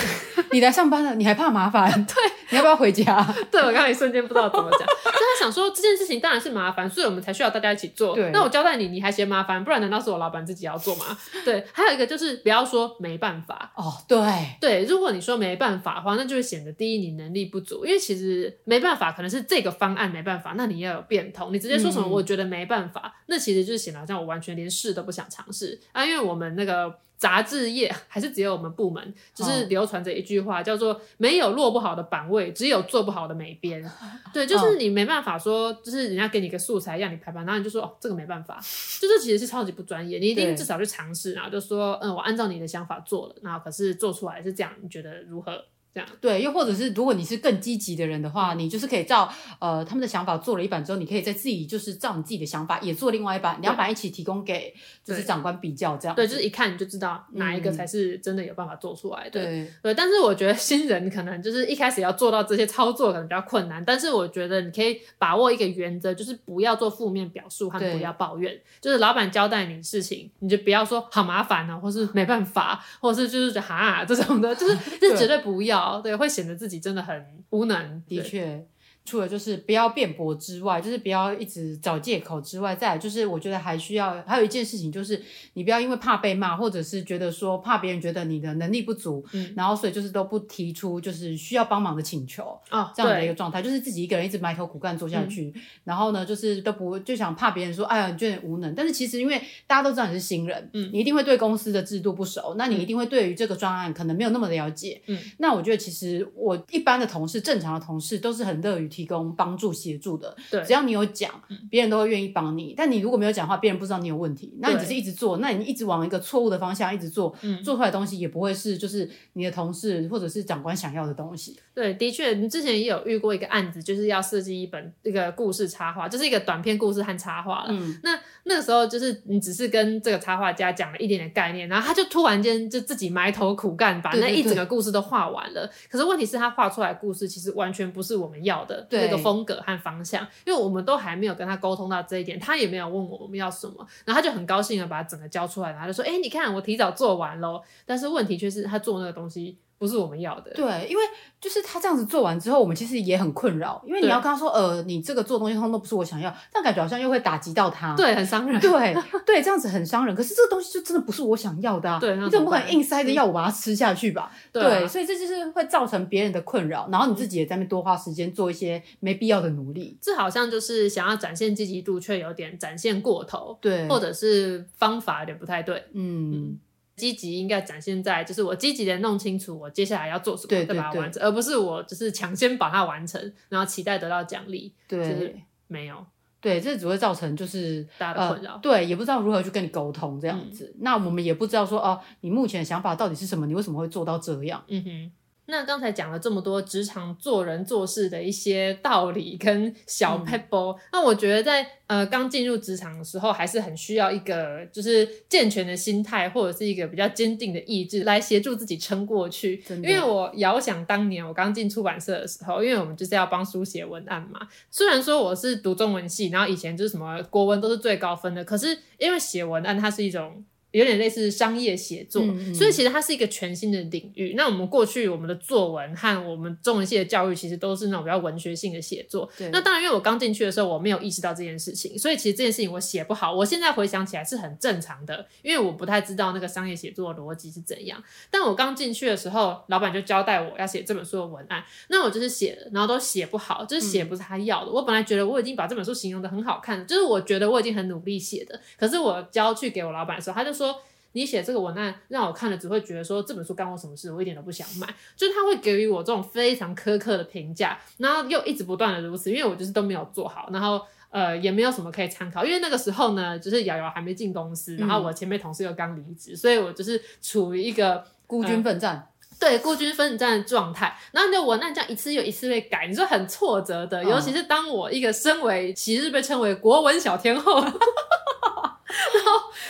Speaker 1: (laughs)
Speaker 2: 你来上班了，你还怕麻烦？
Speaker 1: 对，(laughs)
Speaker 2: 你要不要回家？(laughs)
Speaker 1: 对，我刚才一瞬间不知道怎么讲，就他想说这件事情当然是麻烦，所以我们才需要大家一起做。
Speaker 2: 对，
Speaker 1: 那我交代你，你还嫌麻烦？不然难道是我老板自己要做吗？对，还有一个就是不要说没办法
Speaker 2: 哦。对
Speaker 1: 对，如果你说没办法的话，那就会显得第一你能力不足，因为其实没办法可能是这个方案没办法，那你要有变通。你直接说什么我觉得没办法，嗯、那其实就是显得好像我完全连试都不想尝试啊，因为我们那个。杂志业 (laughs) 还是只有我们部门，就是流传着一句话，叫做“没有落不好的版位，只有做不好的美编”。(laughs) 对，就是你没办法说，就是人家给你个素材让你排版，然后你就说哦，这个没办法，(laughs) 就是其实是超级不专业。你一定至少去尝试，然后就说嗯，我按照你的想法做了，然后可是做出来是这样，你觉得如何？这样
Speaker 2: 对，又或者是如果你是更积极的人的话，嗯、你就是可以照呃他们的想法做了一版之后，你可以在自己就是照你自己的想法也做另外一版，两版一起提供给就是长官比较这样。
Speaker 1: 对，就是一看你就知道哪一个才是真的有办法做出来的。
Speaker 2: 对、嗯、
Speaker 1: 对，但是我觉得新人可能就是一开始要做到这些操作可能比较困难，但是我觉得你可以把握一个原则，就是不要做负面表述和不要抱怨。就是老板交代你的事情，你就不要说好麻烦哦，或是没办法，或是就是哈这种的，就是 (laughs) 这绝对不要，对，会显得。自己真的很无能，
Speaker 2: 的确。除了就是不要辩驳之外，就是不要一直找借口之外，再来就是我觉得还需要还有一件事情，就是你不要因为怕被骂，或者是觉得说怕别人觉得你的能力不足，嗯，然后所以就是都不提出就是需要帮忙的请求
Speaker 1: 哦，
Speaker 2: 这样的一个状态，就是自己一个人一直埋头苦干做下去，嗯、然后呢就是都不就想怕别人说哎呀你觉得无能，但是其实因为大家都知道你是新人，嗯，你一定会对公司的制度不熟，那你一定会对于这个专案可能没有那么了解，嗯，那我觉得其实我一般的同事正常的同事都是很乐于提供帮助协助的。
Speaker 1: 对，
Speaker 2: 只要你有讲，别人都会愿意帮你。但你如果没有讲话，别人不知道你有问题，那你只是一直做，那你一直往一个错误的方向一直做，嗯，做出来的东西也不会是就是你的同事或者是长官想要的东西。
Speaker 1: 对，的确，你之前也有遇过一个案子，就是要设计一本这个故事插画，就是一个短篇故事和插画了。嗯，那那个时候就是你只是跟这个插画家讲了一点点概念，然后他就突然间就自己埋头苦干，把那一整个故事都画完了。对对对，可是问题是，他画出来的故事其实完全不是我们要的那个风格和方向，因为我们都还没有跟他沟通到这一点，他也没有问我我们要什么，然后他就很高兴的把整个交出来，然后就说：“哎，你看我提早做完喽。”但是问题却是他做那个东西。不是我们要的，
Speaker 2: 对，因为就是他这样子做完之后，我们其实也很困扰，因为你要跟他说，呃，你这个做东西通通都不是我想要，但感觉好像又会打击到他，
Speaker 1: 对，很伤人，
Speaker 2: 对，对，这样子很伤人。可是这个东西就真的不是我想要的啊，
Speaker 1: 对，
Speaker 2: 你总不可能硬塞着要我把它吃下去吧？对，对，所以这就是会造成别人的困扰，然后你自己也在那边多花时间做一些没必要的努力，
Speaker 1: 这好像就是想要展现积极度，却有点展现过头，
Speaker 2: 对，
Speaker 1: 或者是方法有点不太对，
Speaker 2: 嗯。嗯
Speaker 1: 积极应该展现在，就是我积极的弄清楚我接下来要做什么，
Speaker 2: 对，
Speaker 1: 再把它完成，而不是我就是抢先把它完成，然后期待得到奖励。
Speaker 2: 对，
Speaker 1: 就是、没有，
Speaker 2: 对，这只会造成就是
Speaker 1: 大家的困扰、呃。
Speaker 2: 对，也不知道如何去跟你沟通这样子、嗯。那我们也不知道说哦，你目前的想法到底是什么？你为什么会做到这样？
Speaker 1: 嗯哼。那刚才讲了这么多职场做人做事的一些道理跟小撇步、嗯，那我觉得在呃刚进入职场的时候，还是很需要一个就是健全的心态，或者是一个比较坚定的意志来协助自己撑过去。因为我遥想当年我刚进出版社的时候，因为我们就是要帮书写文案嘛。虽然说我是读中文系，然后以前就是什么国文都是最高分的，可是因为写文案它是一种。有点类似商业写作，嗯嗯，所以其实它是一个全新的领域。那我们过去我们的作文和我们中文系的教育，其实都是那种比较文学性的写作。那当然，因为我刚进去的时候，我没有意识到这件事情，所以其实这件事情我写不好。我现在回想起来是很正常的，因为我不太知道那个商业写作的逻辑是怎样。但我刚进去的时候，老板就交代我要写这本书的文案，那我就是写了，然后都写不好，就是写不是他要的。嗯。我本来觉得我已经把这本书形容的很好看，就是我觉得我已经很努力写的，可是我交去给我老板的时候，他就说。你写这个文案让我看了，只会觉得说这本书干我什么事？我一点都不想买。就是他会给予我这种非常苛刻的评价，然后又一直不断的如此，因为我就是都没有做好，然后呃也没有什么可以参考。因为那个时候呢，就是瑶瑶还没进公司，然后我前面同事又刚离职，所以我就是处于一个
Speaker 2: 孤军奋战，
Speaker 1: 呃、对孤军奋战的状态。然后你的文案这样一次又一次被改，你说很挫折的。尤其是当我一个身为昔日被称为国文小天后。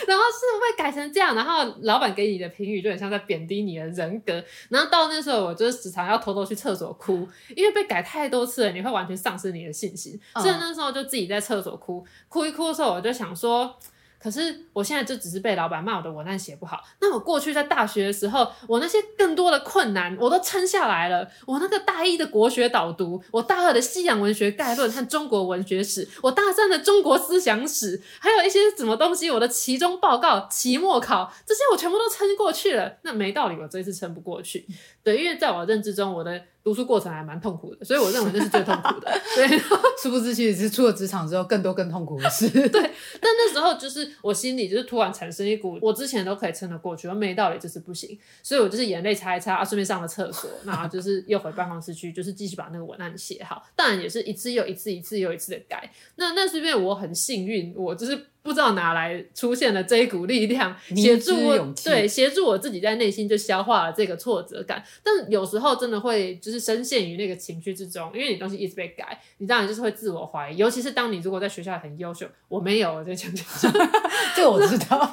Speaker 1: (laughs) 然后，是会改成这样，然后老板给你的评语就很像在贬低你的人格。然后到那时候，我就是时常要偷偷去厕所哭，因为被改太多次了，你会完全丧失你的信心。所以那时候就自己在厕所哭，哭一哭的时候，我就想说。可是我现在就只是被老板骂我的文案写不好。那我过去在大学的时候，我那些更多的困难我都撑下来了。我那个大一的国学导读，我大二的西洋文学概论和中国文学史，我大三的中国思想史，还有一些什么东西，我的期中报告、期末考这些我全部都撑过去了。那没道理，我这一次撑不过去。对，因为在我认知中，我的。读书过程还蛮痛苦的，所以我认为这是最痛苦的。(laughs) 对，
Speaker 2: 殊不知其实是出了职场之后更多更痛苦的事。(laughs)
Speaker 1: 对，但那时候就是我心里就是突然产生一股，我之前都可以撑得过去，我没道理就是不行，所以我就是眼泪擦一擦啊，顺便上了厕所，(laughs) 然后就是又回办公室去，就是继续把那个文案写好。当然也是一次又一次，一次又一次的改。那那是因为我很幸运，我就是。不知道哪来出现了这一股力量，协助我对协助我自己在内心就消化了这个挫折感。但有时候真的会就是深陷于那个情绪之中，因为你东西一直被改，你当然就是会自我怀疑。尤其是当你如果在学校很优秀，我没有，我在讲讲，
Speaker 2: 这个我知道。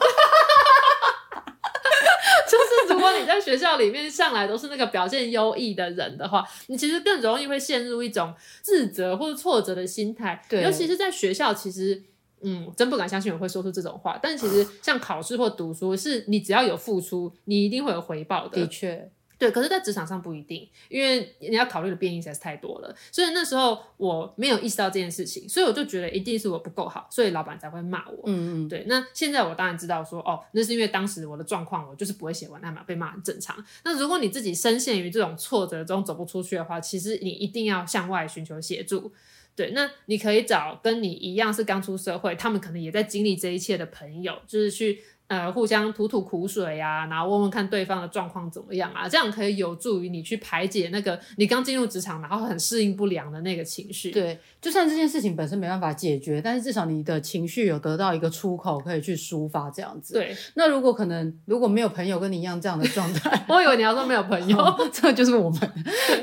Speaker 1: 就是如果你在学校里面向来都是那个表现优异的人的话，你其实更容易会陷入一种自责或者挫折的心态。对，尤其是在学校，其实。嗯，真不敢相信我会说出这种话。但其实像考试或读书，是你只要有付出，你一定会有回报的。
Speaker 2: 的确，
Speaker 1: 对。可是，在职场上不一定，因为你要考虑的变因实在是太多了。所以那时候我没有意识到这件事情，所以我就觉得一定是我不够好，所以老板才会骂我。
Speaker 2: 嗯嗯，
Speaker 1: 对。那现在我当然知道说，哦，那是因为当时我的状况，我就是不会写文案嘛，被骂很正常。那如果你自己深陷于这种挫折中走不出去的话，其实你一定要向外寻求协助。对，那你可以找跟你一样是刚出社会，他们可能也在经历这一切的朋友，就是去呃，互相吐吐苦水啊，然后问问看对方的状况怎么样啊，这样可以有助于你去排解那个你刚进入职场然后很适应不良的那个情绪。
Speaker 2: 对，就算这件事情本身没办法解决，但是至少你的情绪有得到一个出口，可以去抒发这样子。
Speaker 1: 对，
Speaker 2: 那如果可能，如果没有朋友跟你一样这样的状态，(laughs)
Speaker 1: 我以为你要说没有朋友，
Speaker 2: 哦、这就是我们。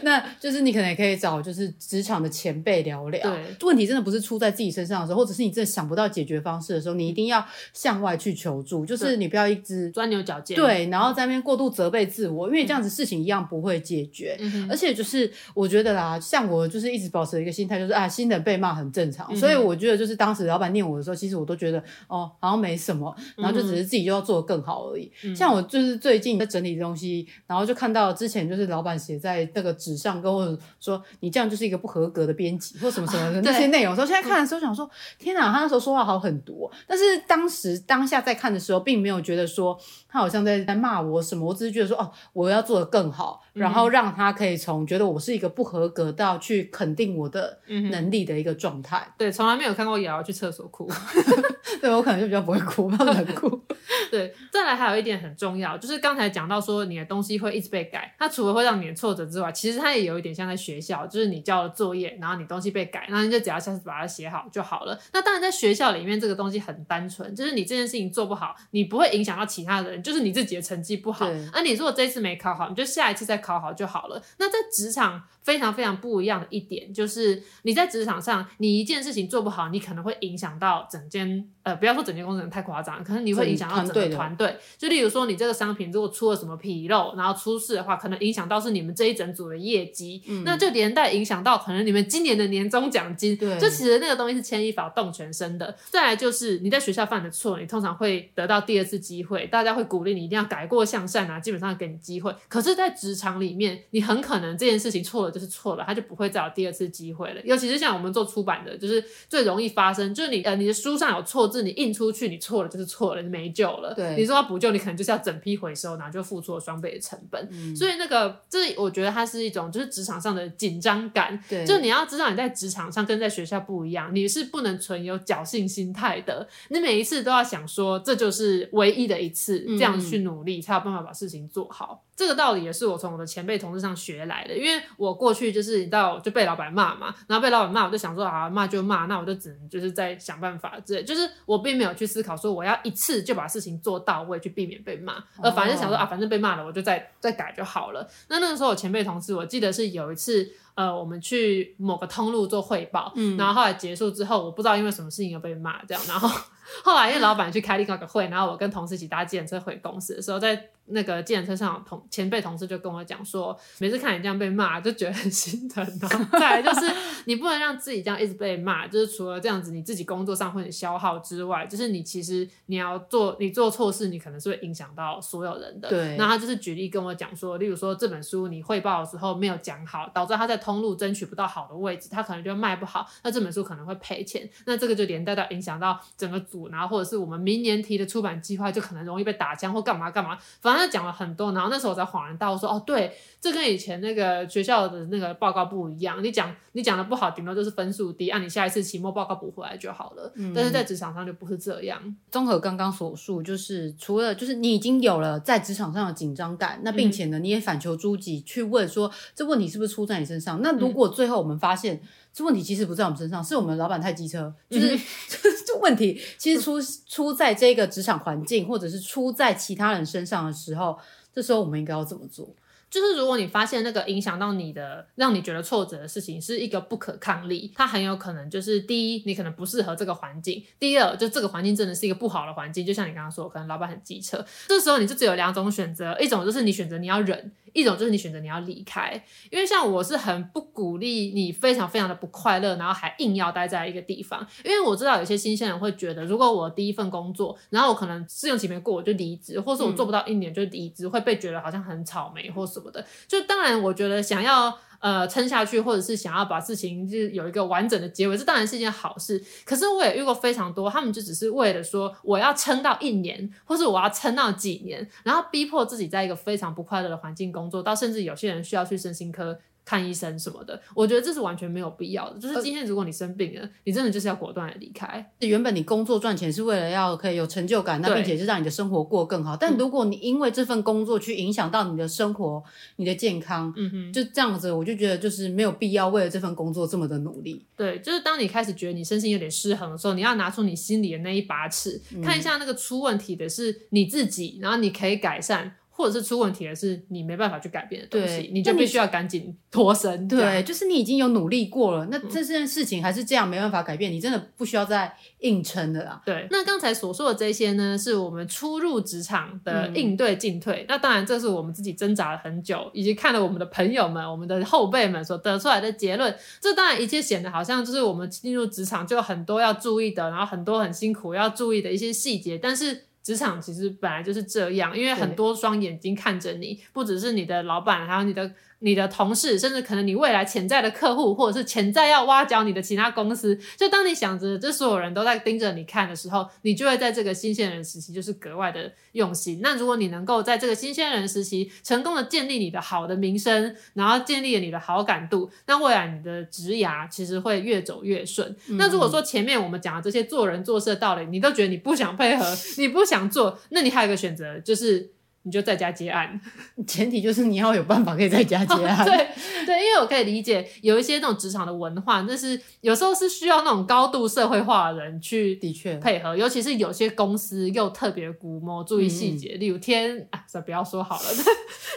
Speaker 2: 那就是你可能也可以找就是职场的前辈聊聊。对，问题真的不是出在自己身上的时候，或者是你真的想不到解决方式的时候，你一定要向外去求助，就是你不要一直。
Speaker 1: 钻牛角尖，
Speaker 2: 对，然后在那边过度责备自我，因为这样子事情一样不会解决。嗯、而且就是我觉得啦，像我就是一直保持一个心态，就是啊，新人被骂很正常。嗯、所以我觉得就是当时老板念我的时候，其实我都觉得哦，好像没什么，然后就只是自己就要做得更好而已。嗯、像我就是最近在整理东西，然后就看到之前就是老板写在那个纸上跟我说，你这样就是一个不合格的编辑或什么什么的那些内容。说现在看的时候想说，天哪，他那时候说话好狠毒。但是当时当下在看的时候，并没有觉得说。他好像在在骂我什么，我只是觉得说哦，我要做的更好，然后让他可以从觉得我是一个不合格到去肯定我的能力的一个状态。
Speaker 1: 对，从来没有看过瑶瑶去厕所哭，(laughs)
Speaker 2: 对，我可能就比较不会哭，不能哭。(laughs)
Speaker 1: 对，再来还有一点很重要，就是刚才讲到说你的东西会一直被改，它除了会让你的挫折之外，其实它也有一点像在学校，就是你交了作业，然后你东西被改，然后你就只要下次把它写好就好了。那当然在学校里面这个东西很单纯，就是你这件事情做不好，你不会影响到其他的人，就是你自己的成绩不好，而啊，你如果这一次没考好，你就下一次再考好就好了。那在职场非常非常不一样的一点，就是你在职场上，你一件事情做不好，你可能会影响到整间，呃，不要说整间公司太夸张，可能你会影响到整个团队。就例如说，你这个商品如果出了什么纰漏，然后出事的话，可能影响到是你们这一整组的业绩，嗯、那就连带影响到可能你们今年的年终奖金。对，就其实那个东西是牵一发动全身的。再来就是你在学校犯的错，你通常会得到第二次机会，大家会鼓励你一定要改过向善啊，基本上给你机会。可是，在职场里面，你很可能这件事情错了就是错了，他就不会再有第二次机会了。尤其是像我们做出版的，就是最容易发生，就是你呃你的书上有错字，你印出去你错了就是错了，你没救了。对，你说要补救，你可能就是要整批回收，然后就付出了双倍的成本。嗯、所以那个这我觉得它是一种就是职场上的紧张感。对，就你要知道你在职场上跟在学校不一样，你是不能存有侥幸心态的。你每一次都要想说，这就是唯一的一次，这样去努力、嗯、才有办法把事情做好。这个道理也是我从我的前辈同事上学来的，因为我过去就是你知道就被老板骂嘛，然后被老板骂，我就想说啊，骂就骂，那我就只能就是在想办法之类，就是我并没有去思考说我要一次就把事情做到位，去避免被骂，而反正想说啊，反正被骂了，我就再再改就好了。那那个时候我前辈同事，我记得是有一次，呃，我们去某个通路做汇报，嗯，然后后来结束之后，我不知道因为什么事情又被骂这样，然后 (laughs) 后来因为老板去开另外一个会，然后我跟同事一起搭计程车回公司的时候，在。那个计程车上同前辈同事就跟我讲说，每次看你这样被骂，就觉得很心疼。然后再来就是，你不能让自己这样一直被骂，就是除了这样子，你自己工作上会很消耗之外，就是你其实你要做你做错事，你可能是会影响到所有人的。对。那他就是举例跟我讲说，例如说这本书你汇报的时候没有讲好，导致他在通路争取不到好的位置，他可能就卖不好，那这本书可能会赔钱。那这个就连带到影响到整个组，然后或者是我们明年提的出版计划，就可能容易被打枪或干嘛干嘛，反正。他讲了很多，然后那时候我才恍然大悟，说：“哦，对，这跟以前那个学校的那个报告不一样。你讲你讲的不好，顶多就是分数低，按、啊、你下一次期末报告补回来就好了。嗯、但是在职场上就不是这样。
Speaker 2: 综合刚刚所述，就是除了就是你已经有了在职场上的紧张感，那并且呢，你也反求诸己去问说这问题是不是出在你身上？那如果最后我们发现。”这问题其实不在我们身上，是我们老板太机车，就是、嗯、(laughs) 这问题其实出出在这个职场环境，或者是出在其他人身上的时候，这时候我们应该要怎么做？
Speaker 1: 就是如果你发现那个影响到你的，让你觉得挫折的事情是一个不可抗力，它很有可能就是第一，你可能不适合这个环境；第二，就这个环境真的是一个不好的环境。就像你刚刚说，可能老板很机车，这时候你就只有两种选择，一种就是你选择你要忍。一种就是你选择你要离开，因为像我是很不鼓励你非常非常的不快乐，然后还硬要待在一个地方。因为我知道有些新鲜人会觉得，如果我第一份工作，然后我可能试用期没过我就离职，或是我做不到一年就离职，嗯、会被觉得好像很草莓或什么的。就当然，我觉得想要。呃，撑下去，或者是想要把事情就是有一个完整的结尾，这当然是一件好事。可是我也遇过非常多，他们就只是为了说我要撑到一年，或是我要撑到几年，然后逼迫自己在一个非常不快乐的环境工作，到甚至有些人需要去身心科。看医生什么的。我觉得这是完全没有必要的。就是今天如果你生病了，你真的就是要果断的离开。
Speaker 2: 原本你工作赚钱是为了要可以有成就感，那并且是让你的生活过更好。但如果你因为这份工作去影响到你的生活、你的健康，嗯哼，就这样子，我就觉得就是没有必要为了这份工作这么的努力。
Speaker 1: 对，就是当你开始觉得你身心有点失衡的时候，你要拿出你心里的那一把尺，嗯、看一下那个出问题的是你自己，然后你可以改善。或者是出问题的是你没办法去改变的东西，你就必须要赶紧脱身。
Speaker 2: 对，就是你已经有努力过了，那这件事情还是这样没办法改变，嗯、你真的不需要再硬撑的啦。
Speaker 1: 对，那刚才所说的这些呢，是我们初入职场的应对进退。嗯、那当然，这是我们自己挣扎了很久，以及看了我们的朋友们、我们的后辈们所得出来的结论。这当然一切显得好像就是我们进入职场就有很多要注意的，然后很多很辛苦要注意的一些细节，但是。职场其实本来就是这样，因为很多双眼睛看着你，不只是你的老板，还有你的。你的同事，甚至可能你未来潜在的客户，或者是潜在要挖角你的其他公司，就当你想着这所有人都在盯着你看的时候，你就会在这个新鲜人时期就是格外的用心。那如果你能够在这个新鲜人时期成功的建立你的好的名声，然后建立了你的好感度，那未来你的职涯其实会越走越顺。嗯、那如果说前面我们讲的这些做人做事的道理，你都觉得你不想配合，你不想做，那你还有一个选择就是。你就在家接案，(laughs)
Speaker 2: 前提就是你要有办法可以在家接案。(laughs)
Speaker 1: 哦、对对，因为我可以理解有一些那种职场的文化，那是有时候是需要那种高度社会化的人去的确配合，尤其是有些公司又特别估摸，注意细节，嗯、例如天啊，这不要说好了，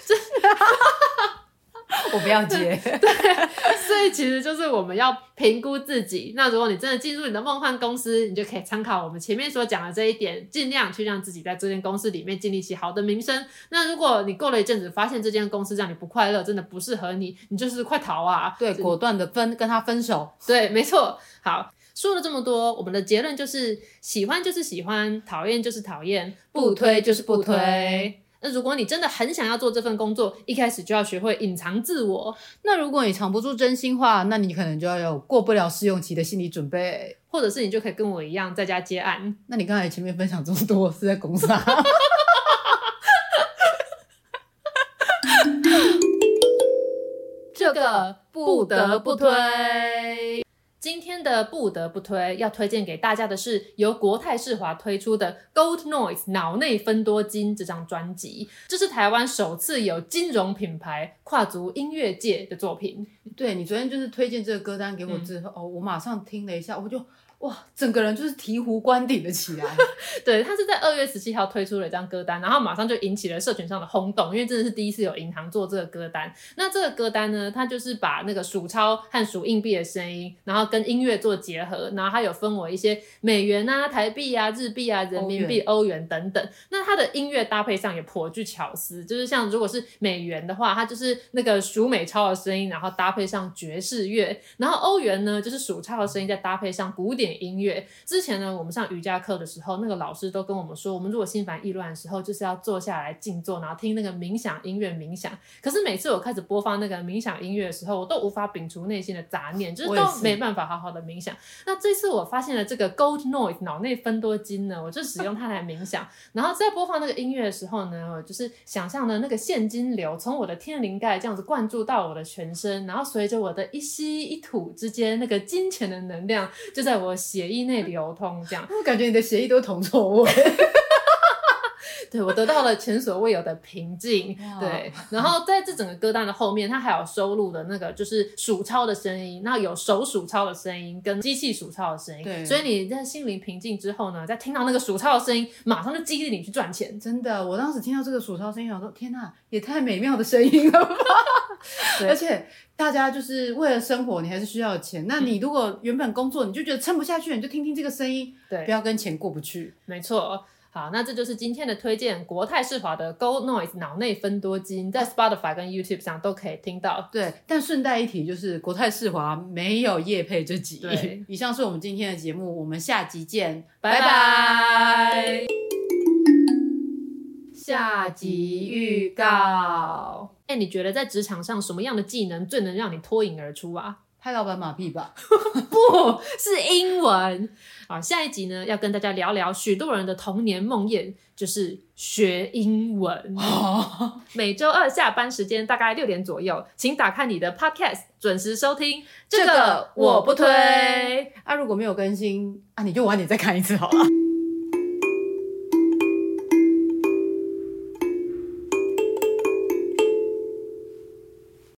Speaker 1: 这。(laughs) (laughs)
Speaker 2: 我不要接，(laughs)
Speaker 1: 对，所以其实就是我们要评估自己。那如果你真的进入你的梦幻公司，你就可以参考我们前面所讲的这一点，尽量去让自己在这间公司里面建立起好的名声。那如果你过了一阵子，发现这间公司让你不快乐，真的不适合你，你就是快逃啊！
Speaker 2: 对，果断的分跟他分手。
Speaker 1: 对，没错。好，说了这么多，我们的结论就是：喜欢就是喜欢，讨厌就是讨厌，不推就是不推。那如果你真的很想要做这份工作，一开始就要学会隐藏自我。
Speaker 2: 那如果你藏不住真心话，那你可能就要有过不了试用期的心理准备，
Speaker 1: 或者是你就可以跟我一样在家接案。
Speaker 2: 那你刚才前面分享这么多是在公司啊？(laughs)
Speaker 1: 这个不得不推。今天的不得不推要推荐给大家的是由国泰世华推出的《Gold Noise 脑内分多金》这张专辑，这是台湾首次有金融品牌跨足音乐界的作品。
Speaker 2: 对，你昨天就是推荐这个歌单给我之后，嗯、哦，我马上听了一下，我就。哇，整个人就是醍醐灌顶了起来。(laughs)
Speaker 1: 对，他是在二月十七号推出了一张歌单，然后马上就引起了社群上的轰动，因为真的是第一次有银行做这个歌单。那这个歌单呢，它就是把那个数钞和数硬币的声音，然后跟音乐做结合，然后它有分为一些美元啊、台币啊、日币啊、人民币、欧元等等。那它的音乐搭配上也颇具巧思，就是像如果是美元的话，它就是那个数美钞的声音，然后搭配上爵士乐；然后欧元呢，就是数钞的声音再搭配上古典。音乐之前呢，我们上瑜伽课的时候，那个老师都跟我们说，我们如果心烦意乱的时候，就是要坐下来静坐，然后听那个冥想音乐冥想。可是每次我开始播放那个冥想音乐的时候，我都无法摒除内心的杂念，就是都没办法好好的冥想。那这次我发现了这个 Gold Noise 脑内分多金呢，我就使用它来冥想。然后在播放那个音乐的时候呢，我就是想象的那个现金流从我的天灵盖这样子灌注到我的全身，然后随着我的一吸一吐之间，那个金钱的能量就在我。协议内流通，这样
Speaker 2: 我 (laughs) 感觉你的协议都是铜臭味。(laughs)
Speaker 1: 对，我得到了前所未有的平静。对，然后在这整个歌单的后面，它还有收录的那个就是数钞的声音，那有手数钞的声音跟机器数钞的声音。对，所以你在心灵平静之后呢，再听到那个数钞的声音，马上就激励你去赚钱。
Speaker 2: 真的，我当时听到这个数钞声音，我说天哪，也太美妙的声音了吧！(laughs) 而且大家就是为了生活，你还是需要钱。那你如果原本工作你就觉得撑不下去，你就听听这个声音，对，不要跟钱过不去。
Speaker 1: 没错。好，那这就是今天的推荐，国泰世华的 Gold Noise 脑内分多金，在 Spotify 跟 YouTube 上都可以听到。
Speaker 2: 对，但顺带一提，就是国泰世华没有夜配这集。
Speaker 1: 对，(laughs)
Speaker 2: 以上是我们今天的节目，我们下集见，
Speaker 1: 拜拜。
Speaker 2: 下集预告，
Speaker 1: 哎、欸，你觉得在职场上什么样的技能最能让你脱颖而出啊？
Speaker 2: 拍老板马屁吧？(laughs)
Speaker 1: 不是英文。好，下一集呢，要跟大家聊聊许多人的童年梦魇，就是学英文。(laughs) 每周二下班时间大概六点左右，请打开你的 Podcast，准时收听。这个我不推。
Speaker 2: 啊，如果没有更新啊，你就晚点再看一次好了。